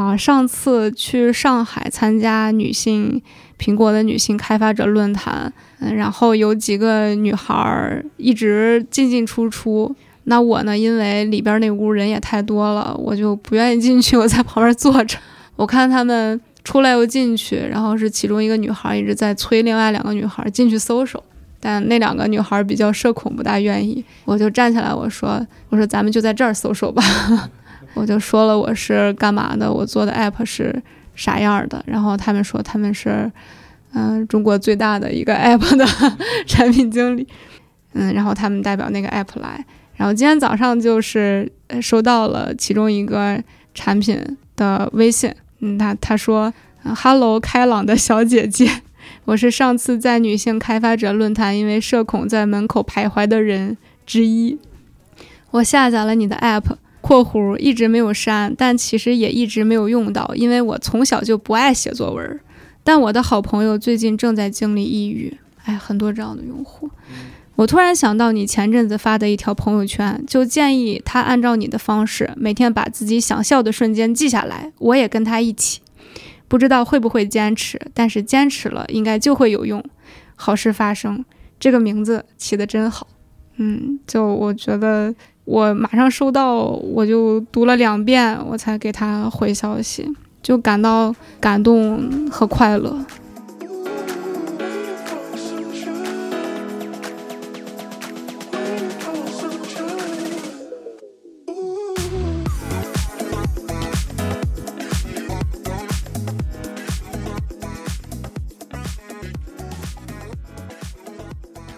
啊，上次去上海参加女性苹果的女性开发者论坛，嗯，然后有几个女孩儿一直进进出出。那我呢，因为里边那屋人也太多了，我就不愿意进去，我在旁边坐着。我看他们出来又进去，然后是其中一个女孩一直在催另外两个女孩进去搜搜，但那两个女孩比较社恐，不大愿意。我就站起来，我说：“我说咱们就在这儿搜搜吧。”我就说了我是干嘛的，我做的 app 是啥样的。然后他们说他们是，嗯，中国最大的一个 app 的 产品经理。嗯，然后他们代表那个 app 来。然后今天早上就是收到了其中一个产品的微信，嗯，他他说，Hello，开朗的小姐姐，我是上次在女性开发者论坛因为社恐在门口徘徊的人之一，我下载了你的 App（ 括弧一直没有删，但其实也一直没有用到，因为我从小就不爱写作文，但我的好朋友最近正在经历抑郁，哎，很多这样的用户。我突然想到你前阵子发的一条朋友圈，就建议他按照你的方式，每天把自己想笑的瞬间记下来。我也跟他一起，不知道会不会坚持，但是坚持了应该就会有用，好事发生。这个名字起的真好，嗯，就我觉得我马上收到，我就读了两遍，我才给他回消息，就感到感动和快乐。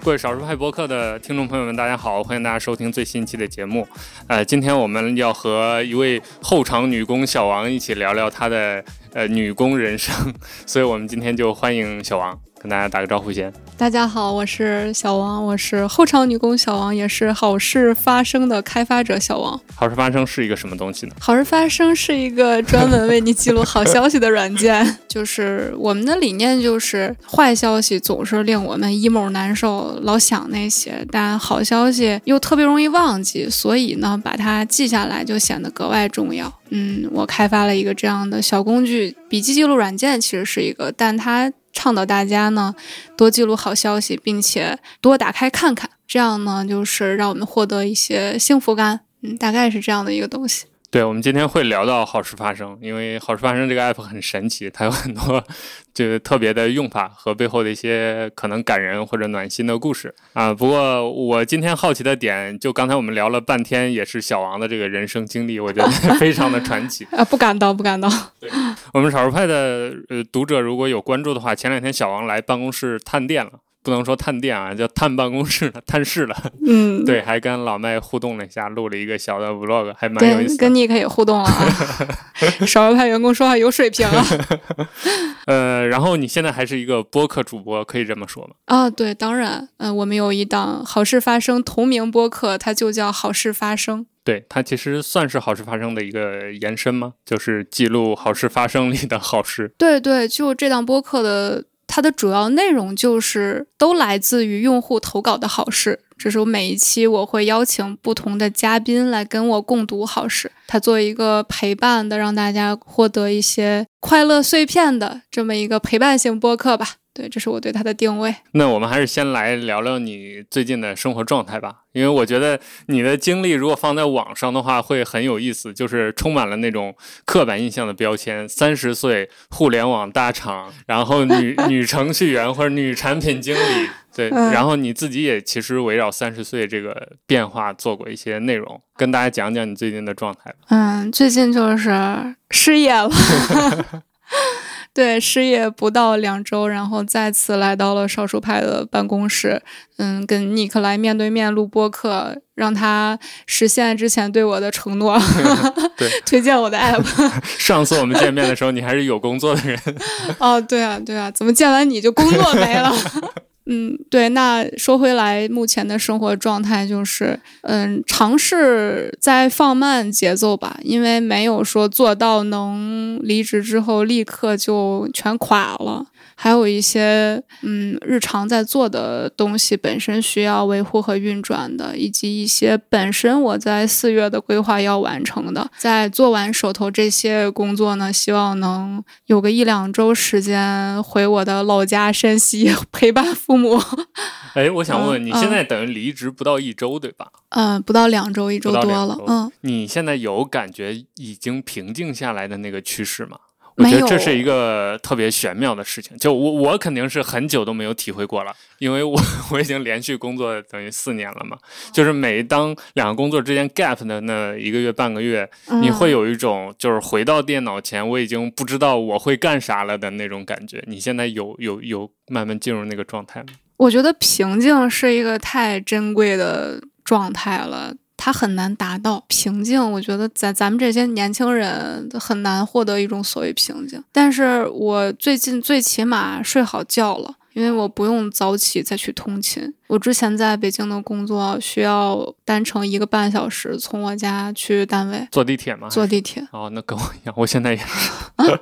各位少数派博客的听众朋友们，大家好，欢迎大家收听最新一期的节目。呃，今天我们要和一位后场女工小王一起聊聊她的呃女工人生，所以我们今天就欢迎小王。跟大家打个招呼先。大家好，我是小王，我是后场女工小王，也是好事发生的开发者小王。好事发生是一个什么东西呢？好事发生是一个专门为你记录好消息的软件。就是我们的理念就是，坏消息总是令我们 emo 难受，老想那些；但好消息又特别容易忘记，所以呢，把它记下来就显得格外重要。嗯，我开发了一个这样的小工具，笔记记录软件其实是一个，但它。倡导大家呢多记录好消息，并且多打开看看，这样呢就是让我们获得一些幸福感。嗯，大概是这样的一个东西。对，我们今天会聊到好事发生，因为好事发生这个 app 很神奇，它有很多就是特别的用法和背后的一些可能感人或者暖心的故事啊。不过我今天好奇的点，就刚才我们聊了半天，也是小王的这个人生经历，我觉得非常的传奇 啊。不敢当，不敢当。对，我们少数派的呃读者如果有关注的话，前两天小王来办公室探店了。不能说探店啊，叫探办公室了，探视了。嗯，对，还跟老麦互动了一下，录了一个小的 vlog，还蛮有意思。跟你可以互动了啊，少数派员工说话有水平啊。呃，然后你现在还是一个播客主播，可以这么说吗？啊，对，当然，嗯，我们有一档好事发生同名播客，它就叫好事发生。对，它其实算是好事发生的一个延伸吗？就是记录好事发生里的好事。对对，就这档播客的。它的主要内容就是都来自于用户投稿的好事，这是我每一期我会邀请不同的嘉宾来跟我共读好事，它作为一个陪伴的，让大家获得一些快乐碎片的这么一个陪伴型播客吧。对，这是我对它的定位。那我们还是先来聊聊你最近的生活状态吧，因为我觉得你的经历如果放在网上的话会很有意思，就是充满了那种刻板印象的标签。三十岁互联网大厂，然后女 女程序员或者女产品经理，对，然后你自己也其实围绕三十岁这个变化做过一些内容，跟大家讲讲你最近的状态。嗯，最近就是失业了。对，失业不到两周，然后再次来到了少数派的办公室，嗯，跟尼克来面对面录播客，让他实现之前对我的承诺 对，推荐我的 app。上次我们见面的时候，你还是有工作的人。哦，对啊，对啊，怎么见完你就工作没了？嗯，对。那说回来，目前的生活状态就是，嗯，尝试在放慢节奏吧，因为没有说做到能离职之后立刻就全垮了。还有一些嗯，日常在做的东西本身需要维护和运转的，以及一些本身我在四月的规划要完成的。在做完手头这些工作呢，希望能有个一两周时间回我的老家山西 陪伴父母。哎，我想问，你现在等于离职不到一周对吧？嗯，不到两周，一周多了。嗯，你现在有感觉已经平静下来的那个趋势吗？我觉得这是一个特别玄妙的事情，就我我肯定是很久都没有体会过了，因为我 我已经连续工作等于四年了嘛，就是每当两个工作之间 gap 的那一个月半个月，你会有一种就是回到电脑前我已经不知道我会干啥了的那种感觉。你现在有有有慢慢进入那个状态吗？我觉得平静是一个太珍贵的状态了。它很难达到平静，我觉得咱咱们这些年轻人很难获得一种所谓平静。但是我最近最起码睡好觉了，因为我不用早起再去通勤。我之前在北京的工作需要单程一个半小时从我家去单位，坐地铁吗？坐地铁。哦，那跟我一样，我现在也是。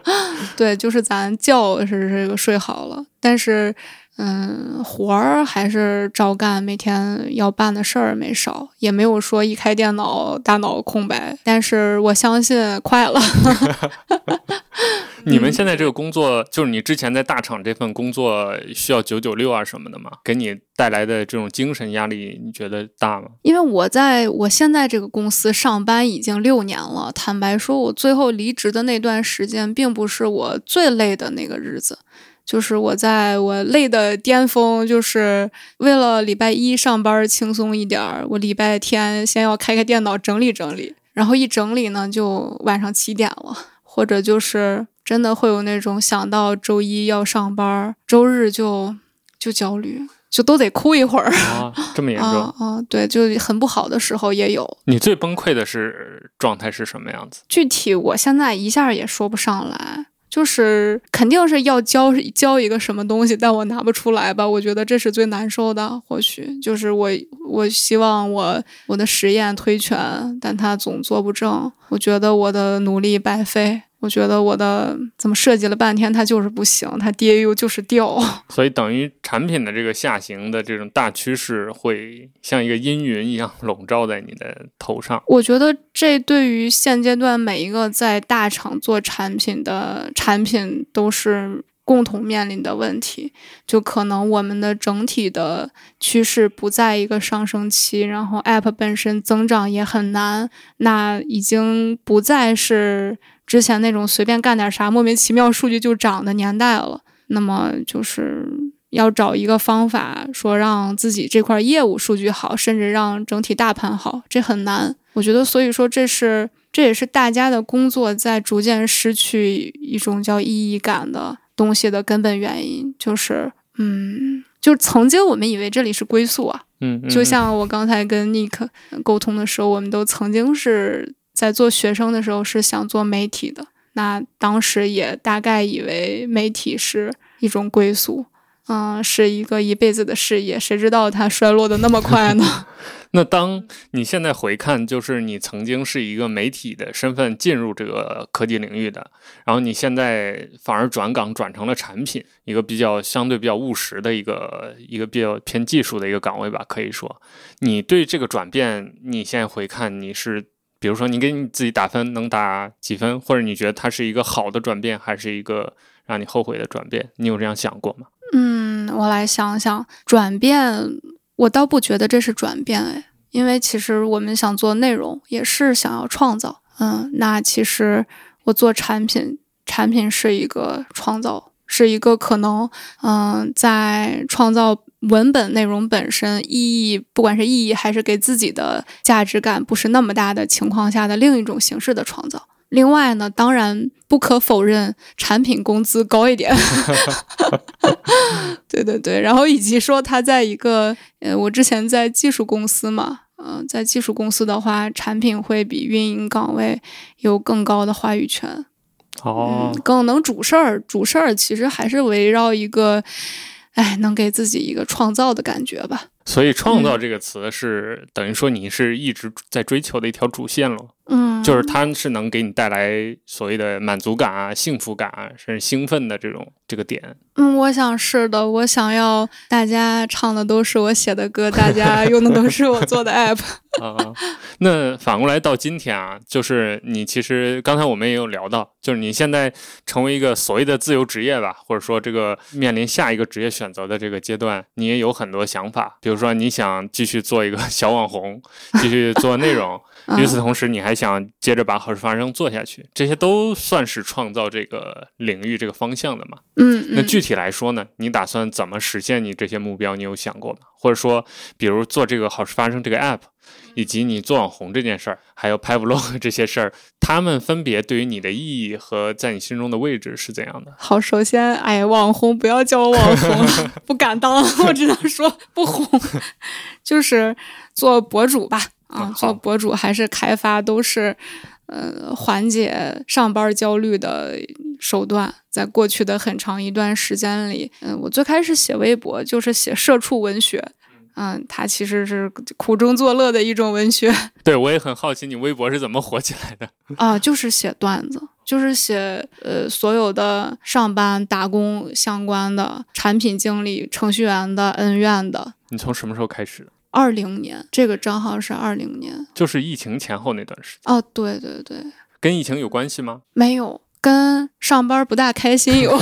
对，就是咱觉是这个睡好了，但是。嗯，活儿还是照干，每天要办的事儿没少，也没有说一开电脑大脑空白。但是我相信快了。你们现在这个工作，就是你之前在大厂这份工作需要九九六啊什么的吗？给你带来的这种精神压力，你觉得大吗？因为我在我现在这个公司上班已经六年了，坦白说，我最后离职的那段时间，并不是我最累的那个日子。就是我在我累的巅峰，就是为了礼拜一上班轻松一点儿，我礼拜天先要开开电脑整理整理，然后一整理呢就晚上七点了，或者就是真的会有那种想到周一要上班，周日就就焦虑，就都得哭一会儿啊，这么严重啊？对，就很不好的时候也有。你最崩溃的是状态是什么样子？具体我现在一下也说不上来。就是肯定是要交交一个什么东西，但我拿不出来吧？我觉得这是最难受的。或许就是我，我希望我我的实验推全，但他总做不正。我觉得我的努力白费。我觉得我的怎么设计了半天，它就是不行，它 DAU 就是掉，所以等于产品的这个下行的这种大趋势会像一个阴云一样笼罩在你的头上。我觉得这对于现阶段每一个在大厂做产品的产品都是共同面临的问题，就可能我们的整体的趋势不在一个上升期，然后 App 本身增长也很难，那已经不再是。之前那种随便干点啥莫名其妙数据就涨的年代了，那么就是要找一个方法，说让自己这块业务数据好，甚至让整体大盘好，这很难。我觉得，所以说这是这也是大家的工作在逐渐失去一种叫意义感的东西的根本原因，就是嗯，就曾经我们以为这里是归宿啊，嗯，就像我刚才跟 Nick 沟通的时候，我们都曾经是。在做学生的时候是想做媒体的，那当时也大概以为媒体是一种归宿，嗯，是一个一辈子的事业。谁知道它衰落的那么快呢？那当你现在回看，就是你曾经是一个媒体的身份进入这个科技领域的，然后你现在反而转岗转成了产品，一个比较相对比较务实的一个一个比较偏技术的一个岗位吧，可以说，你对这个转变，你现在回看你是。比如说，你给你自己打分，能打几分？或者你觉得它是一个好的转变，还是一个让你后悔的转变？你有这样想过吗？嗯，我来想想，转变，我倒不觉得这是转变哎，因为其实我们想做内容，也是想要创造。嗯，那其实我做产品，产品是一个创造，是一个可能，嗯，在创造。文本内容本身意义，不管是意义还是给自己的价值感不是那么大的情况下的另一种形式的创造。另外呢，当然不可否认，产品工资高一点。对对对，然后以及说他在一个，呃，我之前在技术公司嘛，嗯，在技术公司的话，产品会比运营岗位有更高的话语权。哦，更能主事儿。主事儿其实还是围绕一个。哎，能给自己一个创造的感觉吧。所以“创造”这个词是等于说你是一直在追求的一条主线了。嗯，就是它是能给你带来所谓的满足感啊、幸福感啊，甚至兴奋的这种这个点。嗯，我想是的，我想要大家唱的都是我写的歌，大家用的都是我做的 app。啊，那反过来到今天啊，就是你其实刚才我们也有聊到，就是你现在成为一个所谓的自由职业吧，或者说这个面临下一个职业选择的这个阶段，你也有很多想法，比如说你想继续做一个 小网红，继续做内容。与此同时，你还想接着把好事发生做下去，这些都算是创造这个领域这个方向的嘛？嗯，那具体来说呢，你打算怎么实现你这些目标？你有想过吗？或者说，比如做这个好事发生这个 app，以及你做网红这件事儿，还有拍 vlog 这些事儿，他们分别对于你的意义和在你心中的位置是怎样的？好，首先，哎，网红不要叫我网红，不敢当，我只能说不红，就是做博主吧。啊，做博主还是开发都是，呃，缓解上班焦虑的手段。在过去的很长一段时间里，嗯，我最开始写微博就是写社畜文学，嗯，它其实是苦中作乐的一种文学。对，我也很好奇你微博是怎么火起来的 啊？就是写段子，就是写呃所有的上班打工相关的产品经理、程序员的恩怨的。你从什么时候开始的？二零年，这个账号是二零年，就是疫情前后那段时间。哦，对对对，跟疫情有关系吗？没有。跟上班不大开心有，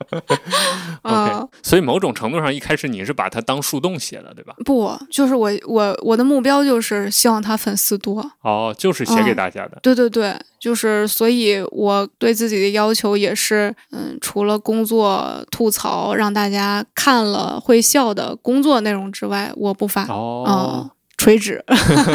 啊，所以某种程度上一开始你是把它当树洞写的，对吧？不，就是我我我的目标就是希望他粉丝多。哦，就是写给大家的。对对对，就是所以我对自己的要求也是，嗯，除了工作吐槽让大家看了会笑的工作内容之外，我不发。哦。垂直，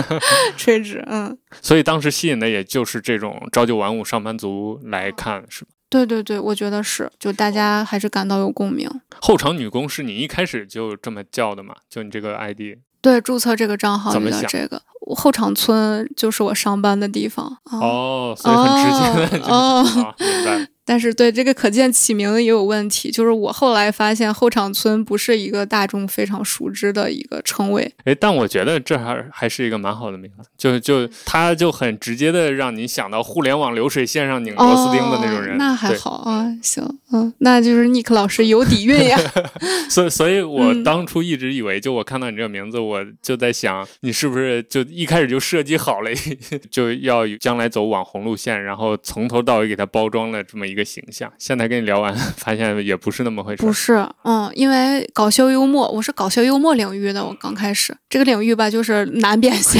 垂直，嗯，所以当时吸引的也就是这种朝九晚五上班族来看，是吧？对对对，我觉得是，就大家还是感到有共鸣。后场女工是你一开始就这么叫的嘛？就你这个 ID？对，注册这个账号就叫这个。后场村就是我上班的地方。哦，所以很直接的，哦，明白。但是对这个可见起名也有问题，就是我后来发现后场村不是一个大众非常熟知的一个称谓。哎，但我觉得这还还是一个蛮好的名字，就就他就很直接的让你想到互联网流水线上拧螺丝钉的那种人。那还好啊，行，嗯，那就是 Nick 老师有底蕴呀。所以，所以我当初一直以为，就我看到你这个名字，我就在想，你是不是就一开始就设计好了，就要将来走网红路线，然后从头到尾给它包装了这么一个。个形象，现在跟你聊完，发现也不是那么回事。不是，嗯，因为搞笑幽默，我是搞笑幽默领域的。我刚开始这个领域吧，就是难变现。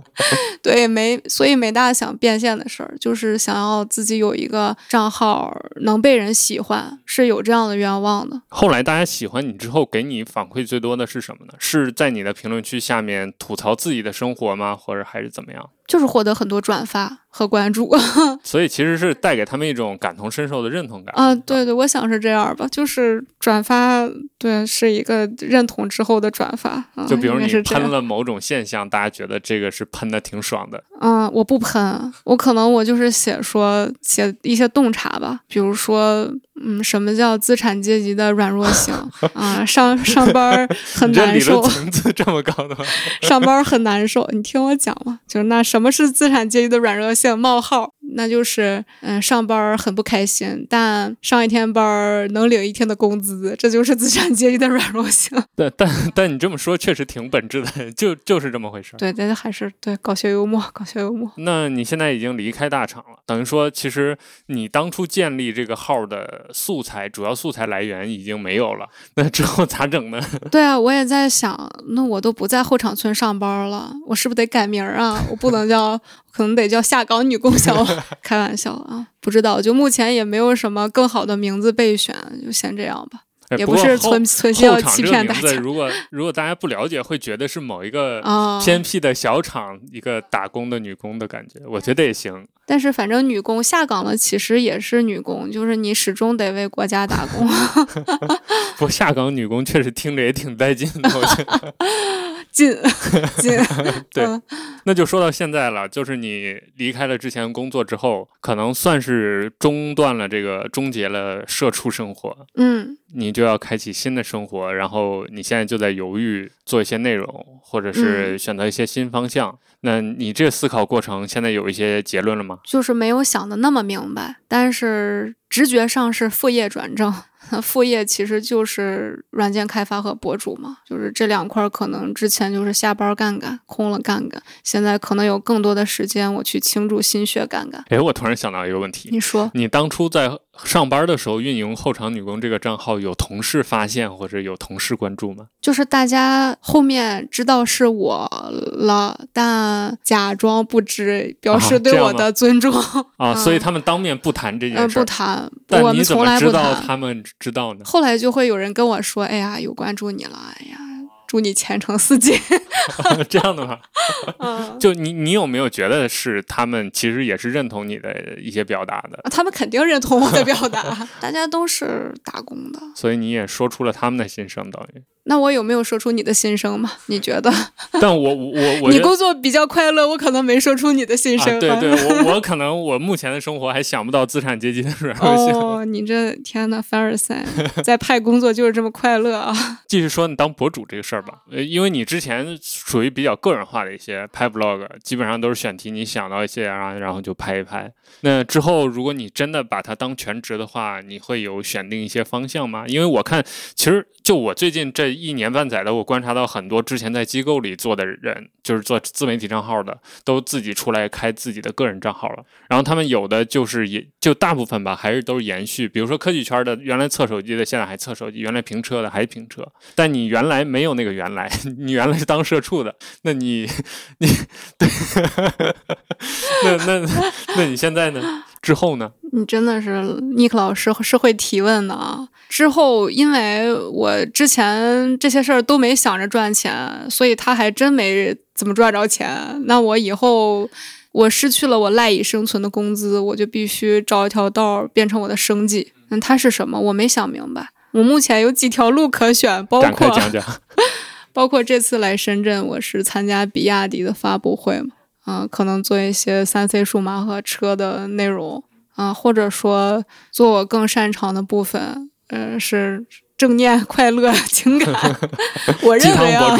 对，没，所以没大想变现的事儿，就是想要自己有一个账号能被人喜欢，是有这样的愿望的。后来大家喜欢你之后，给你反馈最多的是什么呢？是在你的评论区下面吐槽自己的生活吗？或者还是怎么样？就是获得很多转发和关注，所以其实是带给他们一种感同身受的认同感啊！对对，我想是这样吧，就是转发，对，是一个认同之后的转发。就比如你喷了某种现象，大家觉得这个是喷的挺爽的。嗯，我不喷，我可能我就是写说写一些洞察吧，比如说。嗯，什么叫资产阶级的软弱性啊？上上班 很难受，层次这么高的吗？上班很难受，你听我讲嘛，就是那什么是资产阶级的软弱性？冒号，那就是嗯，上班很不开心，但上一天班能领一天的工资，这就是资产阶级的软弱性。对 但但你这么说确实挺本质的，就就是这么回事。对，但还是对搞笑幽默，搞笑幽默。那你现在已经离开大厂了，等于说其实你当初建立这个号的。素材主要素材来源已经没有了，那之后咋整呢？对啊，我也在想，那我都不在后场村上班了，我是不是得改名啊？我不能叫，可能得叫下岗女供销。开玩笑啊，不知道，就目前也没有什么更好的名字备选，就先这样吧。也不是存存心要欺骗大家。如果如果大家不了解，会觉得是某一个 偏僻的小厂一个打工的女工的感觉。我觉得也行。但是反正女工下岗了，其实也是女工，就是你始终得为国家打工。不下岗女工确实听着也挺带劲的，我觉得。进进，对嗯那就说到现在了，就是你离开了之前工作之后，可能算是中断了这个，终结了社畜生活，嗯你就要开启新的生活，然后你现在就在犹豫做一些内容，或者是选择一些新方向。那你这思考过程现在有一些结论了吗？就是没有想的那么明白，但是直觉上是副业转正。副业其实就是软件开发和博主嘛，就是这两块儿可能之前就是下班干干，空了干干，现在可能有更多的时间我去倾注心血干干。哎，我突然想到一个问题，你说，你当初在上班的时候运营后场女工这个账号，有同事发现或者有同事关注吗？就是大家后面知道是我了，但假装不知，表示对我的尊重。啊，嗯所以他们当面不谈这呃，件事儿。不谈，我但你怎么知。道他们知道呢？后来就会有人跟我说：“哎呀，有关注你了，哎呀，祝你前程似锦。这样的吗？嗯”就你，你有没有觉得是他们其实也是认同你的一些表达的？他们肯定认同我的表达，大家都是打工的。所以你也说出了他们的心声，等于。那我有没有说出你的心声吗？你觉得？但我我我你工作比较快乐，我可能没说出你的心啊，声。对对，我我可能我目前的生活还想不到资产阶级的软弱性。哦，你这天呐，凡尔赛，在派工作就是这么快乐啊！继续说你当博主这个事儿吧，因为你之前属于比较个人化的一些拍 vlog，基本上都是选题，你想到一些啊，然后就拍一拍。那之后，如果你真的把它当全职的话，你会有选定一些方向吗？因为我看，其实就我最近这一年半载的，我观察到很多之前在机构里做的人，就是做自媒体账号的，都自己出来开自己的个人账号了。然后他们有的就是也就大部分吧，还是都是延续，比如说科技圈的，原来测手机的，现在还测手机；原来评车的还评车。但你原来没有那个原来，你原来是当社畜的，那你你对，那那那你现在呢？之后呢？你真的是尼克老师是会提问的啊。之后，因为我之前这些事儿都没想着赚钱，所以他还真没怎么赚着钱。那我以后我失去了我赖以生存的工资，我就必须找一条道儿变成我的生计。嗯，它是什么？我没想明白。我目前有几条路可选，包括讲讲。包括这次来深圳，我是参加比亚迪的发布会嘛，嗯、可能做一些三 C 数码和车的内容，啊、或者说做我更擅长的部分，呃，是正念、快乐、情感。我认为啊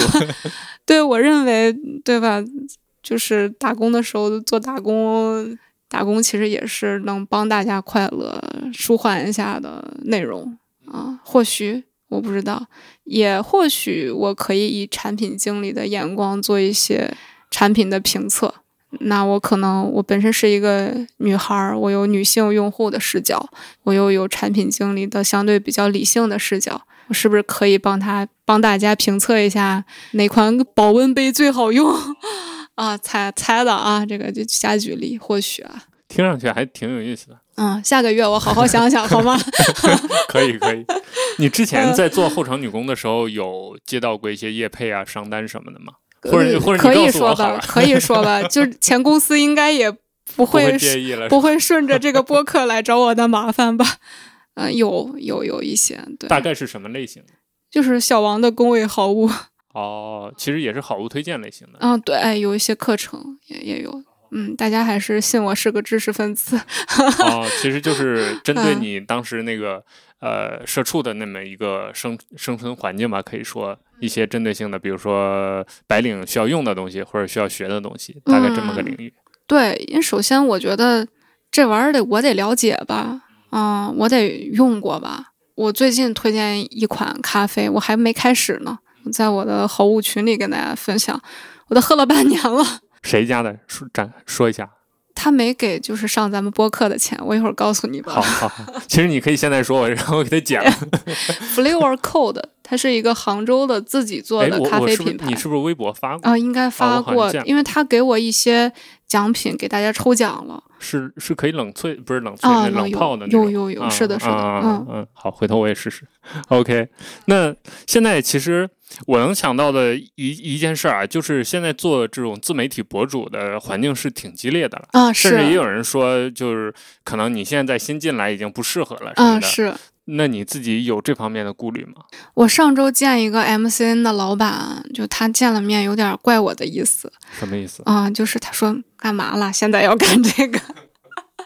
对我认为，对吧？就是打工的时候做打工，打工其实也是能帮大家快乐、舒缓一下的内容啊。或许我不知道，也或许我可以以产品经理的眼光做一些产品的评测。那我可能我本身是一个女孩儿，我有女性用户的视角，我又有产品经理的相对比较理性的视角，我是不是可以帮他帮大家评测一下哪款保温杯最好用 啊？猜猜的啊，这个就瞎举例，或许啊，听上去还挺有意思的。嗯，下个月我好好想想好吗？可以可以。你之呃前在做后场女工的时候，有接到过一些业配啊、商单什么的吗？或者呃或者说吧，可以说吧，就是前公司应该也不不会。不会顺着这个播客来找我的麻烦吧？嗯、有有有一些，对，大概是什么类型？就是小王的工位好物，哦，其实也是好物推荐类型的。嗯，对，哎有一些课程也也有，嗯，大家还是信我是个知识分子，哦，其实就是针对嗯你当时那个呃社畜的那么一个生生存环境吧，可以说一些针对性的，比如说白领需要用的东西或者需要学的东西，大概这么个领域。对，因为首先我觉得这玩意儿得我得了解吧，嗯，我得用过吧。我最近推荐一款咖啡，我还没开始呢，在我的好物群里跟大家分享，我都喝了半年了。谁家的？说展说一下。他没给就是上咱们播客的钱，我一会儿告诉你吧。好好好，其实你可以现在说我，然后我给他剪了。Flavor Code，它是一个杭州的自己做哎，的咖啡品牌。是你是不是微博发过？啊、应该发过，因为他给我一些奖品，给大家抽奖了。是是可以冷萃，不是冷萃，啊，冷泡的那种。有有有，啊是的，是的，啊嗯嗯，好，回头我也试试。OK，那现在其实我能想到的一一件事儿啊，就是现在做这种自媒体博主的环境是挺激烈的了。啊，是，甚至也有人说，就是可能你现在在新进来已经不适合了什么啊，的。是，那你自己有这方面的顾虑吗？我上周见一个 MCN 的老板，就他见了面有点怪我的意思。什么意思？啊、就是他说干嘛了？现在要干这个，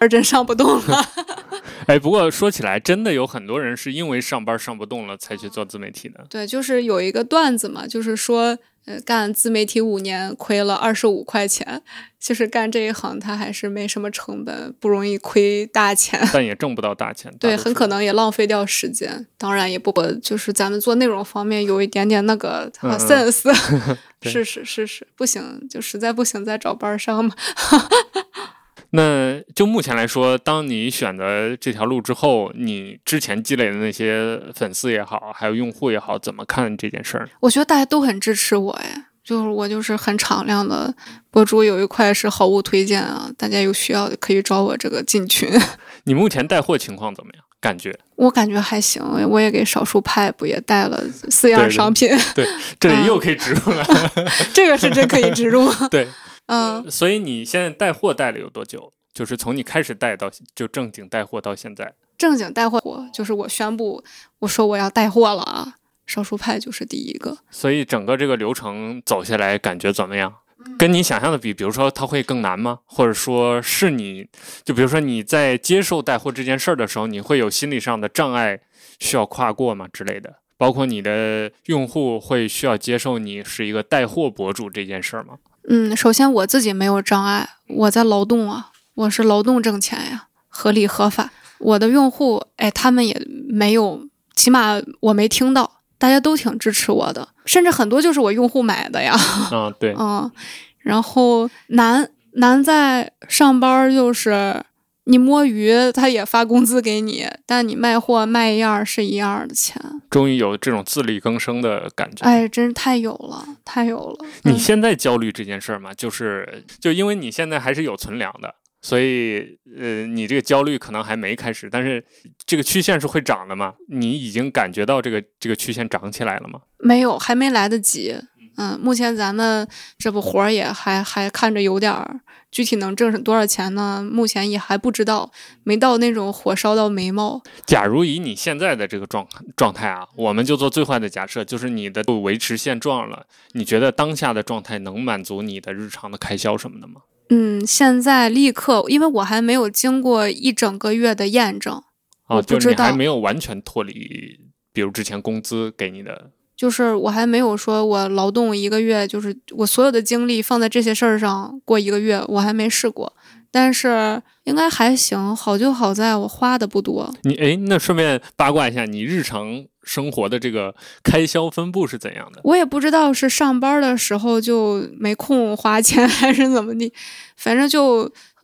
而真上不动了。哎，不过说起来，真的有很多人是因为上班上不动了才去做自媒体的。对，就是有一个段子嘛，就是说，呃，干自媒体五年亏了二十五块钱，就是干这一行他还是没什么成本，不容易亏大钱。但也挣不到大钱。对，很可能也浪费掉时间。当然也不，就是咱们做内容方面有一点点那个嗯嗯 sense，对 是是是是，不行就实在不行再找班儿上嘛。那就目前来说，当你选择这条路之后，你之前积累的那些粉丝也好，还有用户也好，怎么看这件事儿？我觉得大家都很支持我哎，就是我就是很敞亮的博主，有一块是好物推荐啊，大家有需要的可以找我这个进群。你目前带货情况怎么样？感觉我感觉还行，我也给少数派不也带了四样商品，对这里嗯又可以植入了。这个是真可以植入。对，嗯，所以你现在带货带了有多久？就是从你开始带到就正经带货到现在，正经带货就是我宣布我说我要带货了啊，少数派就是第一个。所以整个这个流程走下来感觉怎么样？跟你想象的比，比如说它会更难吗？或者说是你，就比如说你在接受带货这件事儿的时候，你会有心理上的障碍需要跨过吗之类的？包括你的用户会需要接受你是一个带货博主这件事儿吗？嗯，首先我自己没有障碍，我在劳动啊，我是劳动挣钱呀，合理合法。我的用户，哎，他们也没有，起码我没听到，大家都挺支持我的，甚至很多就是我用户买的呀。啊，对，嗯，然后难难在上班儿就是你摸鱼，他也发工资给你，但你卖货卖一样儿是一样儿的钱。终于有这种自力更生的感觉。哎，真是太有了，太有了。嗯你现在焦虑这件事儿吗？就是就因为你现在还是有存粮的，所以呃，你这个焦虑可能还没开始，但是这个曲线是会涨的嘛？你已经感觉到这个这个曲线涨起来了吗？没有，还没来得及。嗯，目前咱们这不活儿也还还看着有点儿，具体能挣多少钱呢？目前也还不知道，没到那种火烧到眉毛。假如以你现在的这个状状态啊，我们就做最坏的假设，就是你的维持现状了。你觉得当下的状态能满足你的日常的开销什么的吗？嗯，现在立刻，因为我还没有经过一整个月的验证，啊，就是你还没有完全脱离，比如之前工资给你的就是我还没有说我劳动一个月，就是我所有的精力放在这些事儿上过一个月，我还没试过。但是应该还行，好就好在我花的不多。你哎，那顺便八卦一下，你日常生活的这个开销分布是怎样的？我也不知道是上班的时候就没空花钱，还是怎么地，反正就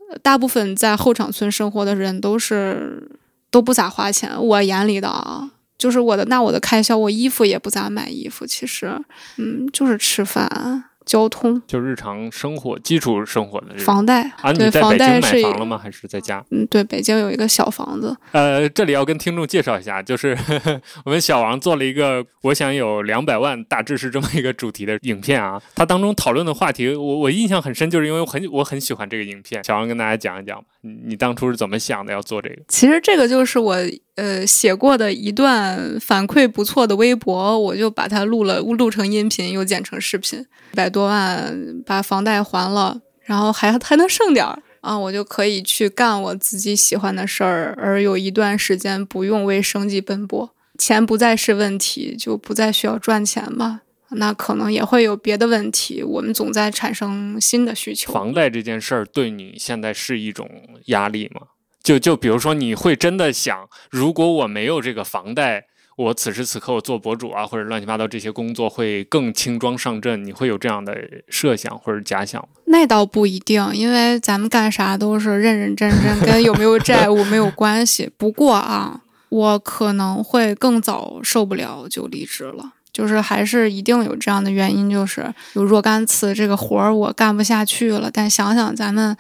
呃大部分在后场村生活的人都是都不咋花钱，我眼里的啊，就是我的那我的开销，我衣服也不咋买衣服，其实，嗯，就是吃饭、交通、就日常生活、基础生活的。房贷，啊，你对，房在北京贷是一买房了吗？还是在家？嗯，对，北京有一个小房子，呃，这里要跟听众介绍一下，就是 我们小王做了一个“我想有两百万”，大致是这么一个主题的影片啊。他当中讨论的话题，我我印象很深，就是因为我很我很喜欢这个影片。小王跟大家讲一讲，你你当初是怎么想的要做这个？其实这个就是我呃写过的一段反馈不错的微博，我就把它录了，录成音频，又剪成视频，一百多万把房贷还了，然后还还能剩点儿啊，我就可以去干我自己喜欢的事儿，而有一段时间不用为生计奔波，钱不再是问题，就不再需要赚钱嘛。那可能也会有别的问题，我们总在产生新的需求。房贷这件事儿对你现在是一种压力吗？就就比如说，你会真的想，如果我没有这个房贷，我此时此刻我做博主啊，或者乱七八糟这些工作会更轻装上阵，你会有这样的设想或者假想？那倒不一定，因为咱们干啥都是认认真真，跟有没有债务没有关系。不过啊，我可能会更早受不了就离职了。就是还是一定有这样的原因，就是有若干次这个活儿我干不下去了，但想想咱们，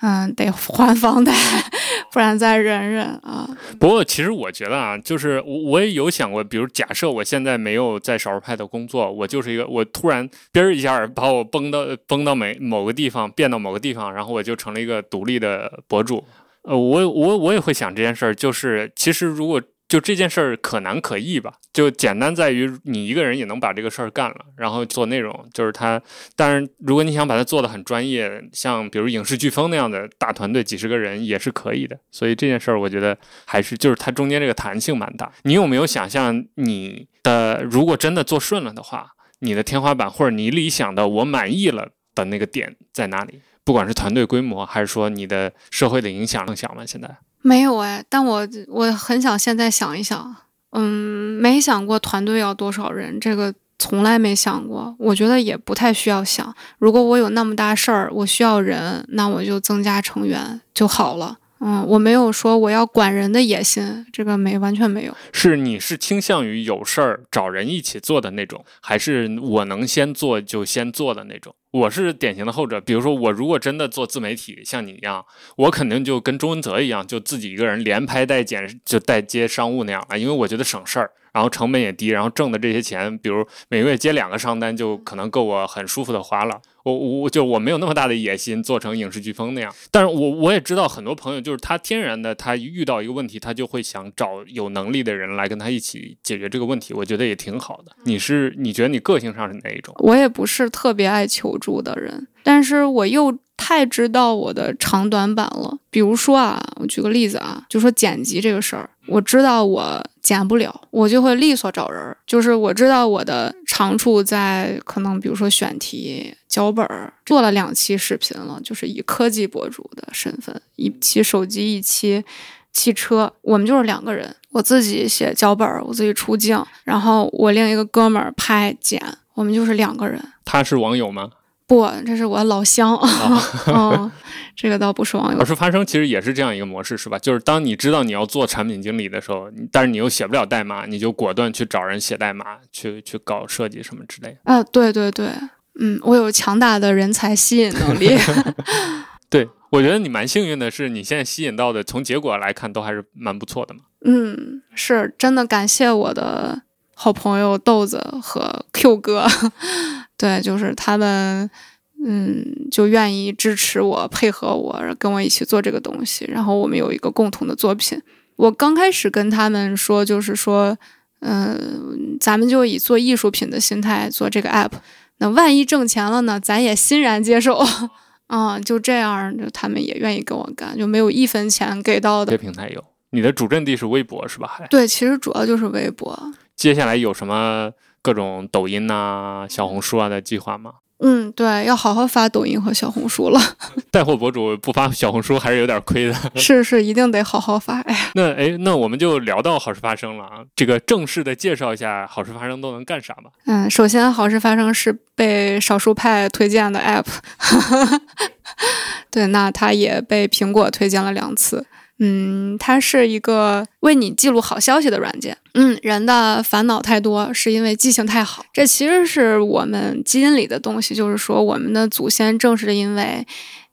嗯，得还房贷，不然再忍忍啊。不过其实我觉得啊，就是我我也有想过，比如假设我现在没有在少数派的工作，我就是一个我突然嘣儿一下把我崩到崩到某某个地方，变到某个地方，然后我就成了一个独立的博主。呃，我我我也会想这件事儿，就是其实如果就这件事儿可难可易吧，就简单在于你一个人也能把这个事儿干了，然后做内容，就是他。当然，如果你想把它做的很专业，像比如影视飓风那样的大团队，几十个人也是可以的。所以这件事儿，我觉得还是就是它中间这个弹性蛮大。你有没有想象你的如果真的做顺了的话，你的天花板或者你理想的我满意了的那个点在哪里？不管是团队规模，还是说你的社会的影响，能想吗？现在？没有哎，但我我很想现在想一想，嗯，没想过团队要多少人，这个从来没想过。我觉得也不太需要想，如果我有那么大事儿，我需要人，那我就增加成员就好了。嗯，我没有说我要管人的野心，这个没完全没有。是你是倾向于有事儿找人一起做的那种，还是我能先做就先做的那种？我是典型的后者，比如说我如果真的做自媒体，像你一样，我肯定就跟周文泽一样，就自己一个人连拍带剪，就带接商务那样啊，因为我觉得省事儿，然后成本也低，然后挣的这些钱，比如每个月接两个商单，就可能够我很舒服的花了。我我就我没有那么大的野心做成影视飓风那样，但是我我也知道很多朋友就是他天然的，他遇到一个问题，他就会想找有能力的人来跟他一起解决这个问题，我觉得也挺好的。你是你觉得你个性上是哪一种？我也不是特别爱求助的人，但是我又太知道我的长短板了。比如说啊，我举个例子啊，就说剪辑这个事儿，我知道我剪不了，我就会利索找人。就是我知道我的长处在可能，比如说选题、脚本儿，做了两期视频了，就是以科技博主的身份，一期手机，一期汽车，我们就是两个人，我自己写脚本儿，我自己出镜，然后我另一个哥们儿拍剪，我们就是两个人。他是网友吗？不，这是我老乡。嗯，这个倒不是网友。好事发生其实也是这样一个模式，是吧？就是当你知道你要做产品经理的时候，但是你又写不了代码，你就果断去找人写代码，去去搞设计什么之类的。啊，对对对，嗯，我有强大的人才吸引能力。对，我觉得你蛮幸运的，是你现在吸引到的，从结果来看都还是蛮不错的嘛。嗯，是真的感谢我的好朋友豆子和 Q 哥。对，就是他们，嗯，就愿意支持我、配合我，跟我一起做这个东西。然后我们有一个共同的作品。我刚开始跟他们说，就是说，嗯，咱们就以做艺术品的心态做这个 app。那万一挣钱了呢？咱也欣然接受。啊，就这样，就他们也愿意跟我干，就没有一分钱给到的。这平台有你的主阵地是微博是吧？还对，其实主要就是微博。接下来有什么？各种抖音呐、小红书啊的计划吗？嗯，对，要好好发抖音和小红书了。带货博主不发小红书还是有点亏的。是是，一定得好好发。哎，那哎，那我们就聊到好事发生了啊。这个正式的介绍一下好事发生都能干啥吧。嗯，首先好事发生是被少数派推荐的 app。对，那它也被苹果推荐了两次。嗯，它是一个为你记录好消息的软件。嗯，人的烦恼太多，是因为记性太好。这其实是我们基因里的东西，就是说，我们的祖先正是因为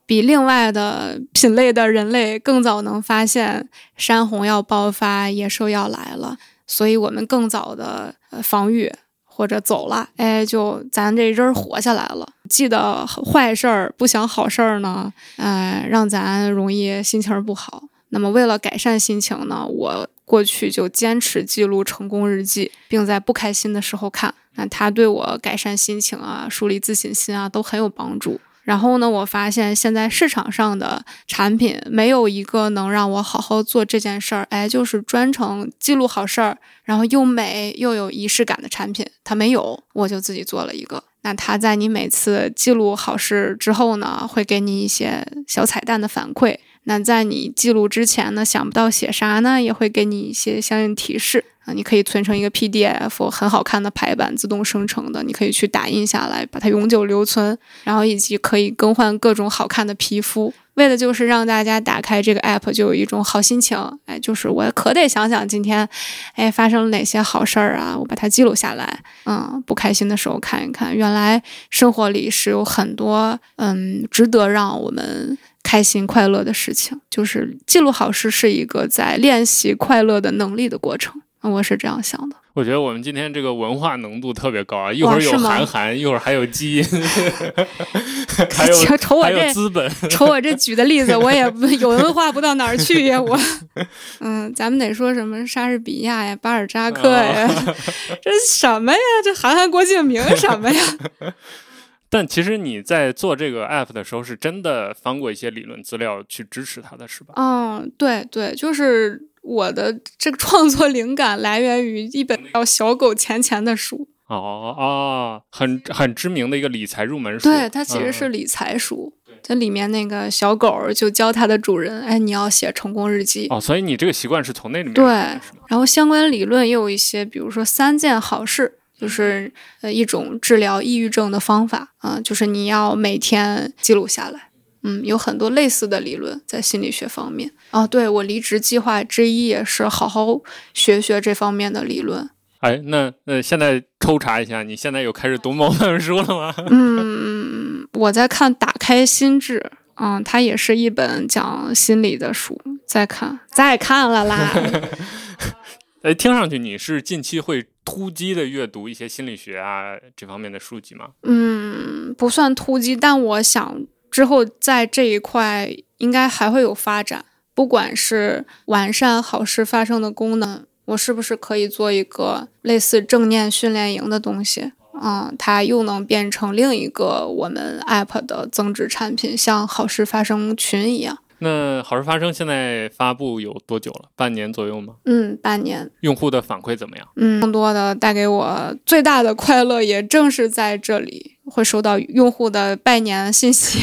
比另外的品类的人类更早能发现山洪要爆发、野兽要来了，所以我们更早的防御或者走了。哎，就咱这人活下来了。记得坏事儿，不想好事儿呢，呃，让咱容易心情不好。那么，为了改善心情呢，我过去就坚持记录成功日记，并在不开心的时候看。那它对我改善心情啊、树立自信心啊都很有帮助。然后呢，我发现现在市场上的产品没有一个能让我好好做这件事儿，哎，就是专程记录好事儿，然后又美又有仪式感的产品，它没有，我就自己做了一个。那它在你每次记录好事之后呢，会给你一些小彩蛋的反馈。那在你记录之前呢，想不到写啥呢，也会给你一些相应提示啊。你可以存成一个 PDF，很好看的排版，自动生成的，你可以去打印下来，把它永久留存。然后以及可以更换各种好看的皮肤，为的就是让大家打开这个 app 就有一种好心情。哎，就是我可得想想今天，哎，发生了哪些好事儿啊，我把它记录下来。嗯，不开心的时候看一看，原来生活里是有很多嗯值得让我们。开心快乐的事情，就是记录好事是一个在练习快乐的能力的过程。我是这样想的。我觉得我们今天这个文化浓度特别高啊，一会儿有韩寒，一会儿还有基因，还有瞅我这资本，瞅我这举的例子，我也 有文化不到哪儿去呀，我，嗯，咱们得说什么莎士比亚呀，巴尔扎克呀，这什么呀？这韩寒、郭敬明什么呀？但其实你在做这个 app 的时候，是真的翻过一些理论资料去支持它的，是吧？嗯，对对，就是我的这个创作灵感来源于一本叫《小狗钱钱》的书。哦哦，很很知名的一个理财入门书。对，它其实是理财书。这里面那个小狗就教它的主人：“哎，你要写成功日记。”哦，所以你这个习惯是从那里面对。然后相关理论也有一些，比如说三件好事。就是呃一种治疗抑郁症的方法啊，就是你要每天记录下来。嗯，有很多类似的理论在心理学方面啊。对我离职计划之一也是好好学学这方面的理论。哎，那那现在抽查一下，你现在有开始读某本书了吗？嗯，我在看《打开心智》，嗯，它也是一本讲心理的书。在看，在看了啦。哎，听上去你是近期会。突击的阅读一些心理学啊这方面的书籍吗？嗯，不算突击，但我想之后在这一块应该还会有发展。不管是完善好事发生的功能，我是不是可以做一个类似正念训练营的东西？嗯，它又能变成另一个我们 app 的增值产品，像好事发生群一样。那好事发生现在发布有多久了？半年左右吗？嗯，半年。用户的反馈怎么样？嗯，更多的带给我最大的快乐，也正是在这里会收到用户的拜年信息，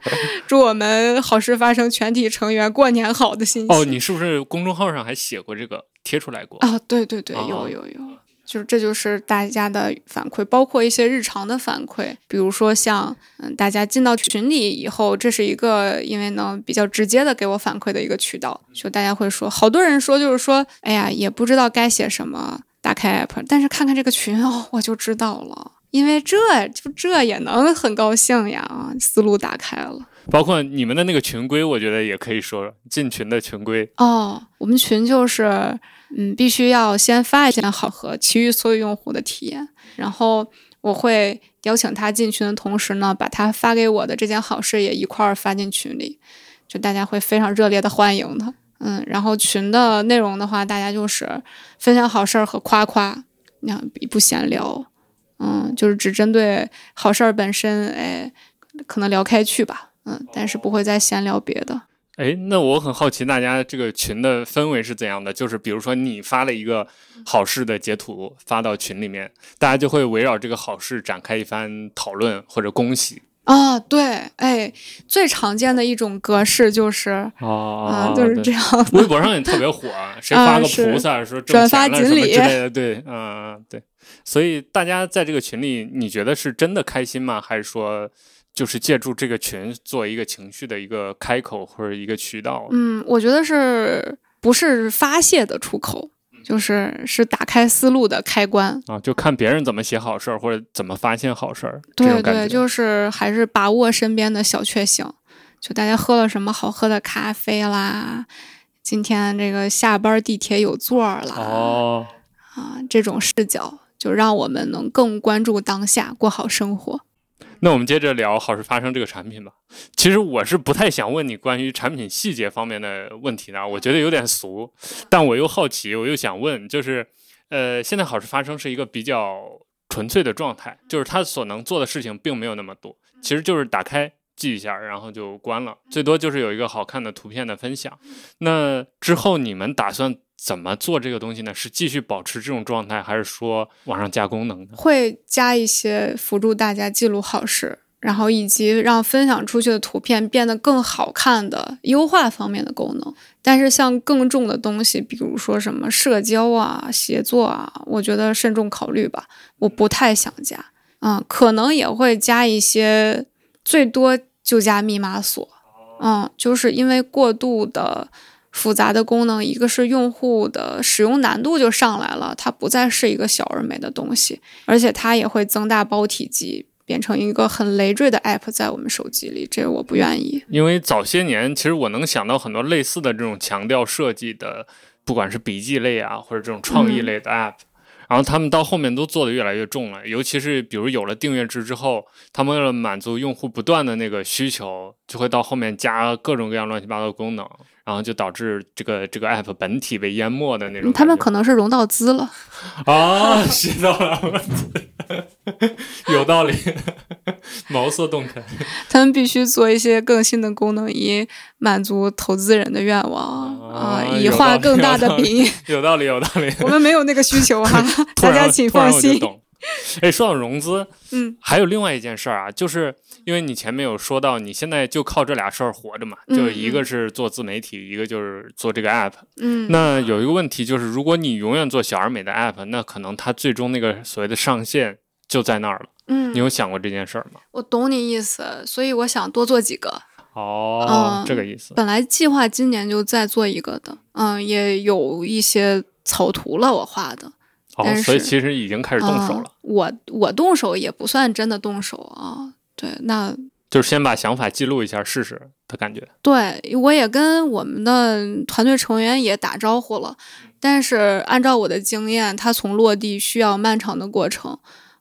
祝我们好事发生全体成员过年好的信息。哦，你是不是公众号上还写过这个贴出来过？啊，对对对，有有有。就是这就是大家的反馈，包括一些日常的反馈，比如说像嗯，大家进到群里以后，这是一个因为呢比较直接的给我反馈的一个渠道，就大家会说，好多人说就是说，哎呀，也不知道该写什么，打开 app，但是看看这个群哦，我就知道了，因为这就这也能很高兴呀啊，思路打开了。包括你们的那个群规，我觉得也可以说进群的群规哦，我们群就是。嗯，必须要先发一件好和其余所有用户的体验，然后我会邀请他进群的同时呢，把他发给我的这件好事也一块儿发进群里，就大家会非常热烈的欢迎他。嗯，然后群的内容的话，大家就是分享好事儿和夸夸，那样不闲聊。嗯，就是只针对好事儿本身，哎，可能聊开去吧。嗯，但是不会再闲聊别的。哎，那我很好奇，大家这个群的氛围是怎样的？就是比如说，你发了一个好事的截图发到群里面，大家就会围绕这个好事展开一番讨论或者恭喜啊。对，哎，最常见的一种格式就是啊，就是这样。微博上也特别火，谁发个菩萨说转发锦鲤之类的，对，嗯，对。所以大家在这个群里，你觉得是真的开心吗？还是说？就是借助这个群做一个情绪的一个开口或者一个渠道。嗯，我觉得是不是发泄的出口，就是是打开思路的开关啊。就看别人怎么写好事儿，或者怎么发现好事儿。对对，就是还是把握身边的小确幸。就大家喝了什么好喝的咖啡啦，今天这个下班地铁有座儿了哦啊，这种视角就让我们能更关注当下，过好生活。那我们接着聊好事发生这个产品吧。其实我是不太想问你关于产品细节方面的问题的，我觉得有点俗，但我又好奇，我又想问，就是，呃，现在好事发生是一个比较纯粹的状态，就是它所能做的事情并没有那么多，其实就是打开记一下，然后就关了，最多就是有一个好看的图片的分享。那之后你们打算？怎么做这个东西呢？是继续保持这种状态，还是说往上加功能？会加一些辅助大家记录好事，然后以及让分享出去的图片变得更好看的优化方面的功能。但是像更重的东西，比如说什么社交啊、协作啊，我觉得慎重考虑吧。我不太想加，嗯，可能也会加一些，最多就加密码锁，嗯，就是因为过度的。复杂的功能，一个是用户的使用难度就上来了，它不再是一个小而美的东西，而且它也会增大包体积，变成一个很累赘的 app 在我们手机里，这个我不愿意。因为早些年，其实我能想到很多类似的这种强调设计的，不管是笔记类啊，或者这种创意类的 app，然后他们到后面都做的越来越重了，尤其是比如有了订阅制之后，他们为了满足用户不断的那个需求，就会到后面加各种各样乱七八糟的功能，然后就导致这个这个 app 本体被淹没的那种。他们可能是融到资了，啊，学到了，有道理，茅塞顿开。他们必须做一些更新的功能，以满足投资人的愿望啊以画更大的饼。有道理，有道理。我们没有那个需求 哈，大家请放心。哎，说到融资，嗯，还有另外一件事儿啊，就是因为你前面有说到，你现在就靠这俩事儿活着嘛，嗯就一个是做自媒体，一个就是做这个 app。嗯，那有一个问题就是，如果你永远做小而美的 app，那可能它最终那个所谓的上限就在那儿了。嗯你，有想过这件事儿吗？我懂你意思，所以我想多做几个。哦，嗯这个意思。本来计划今年就再做一个的，嗯，也有一些草图了，我画的。哦，所以其实已经开始动手了，嗯我我动手也不算真的动手啊。对，那就是先把想法记录一下试试的感觉。对我也跟我们的团队成员也打招呼了，但是按照我的经验，它从落地需要漫长的过程。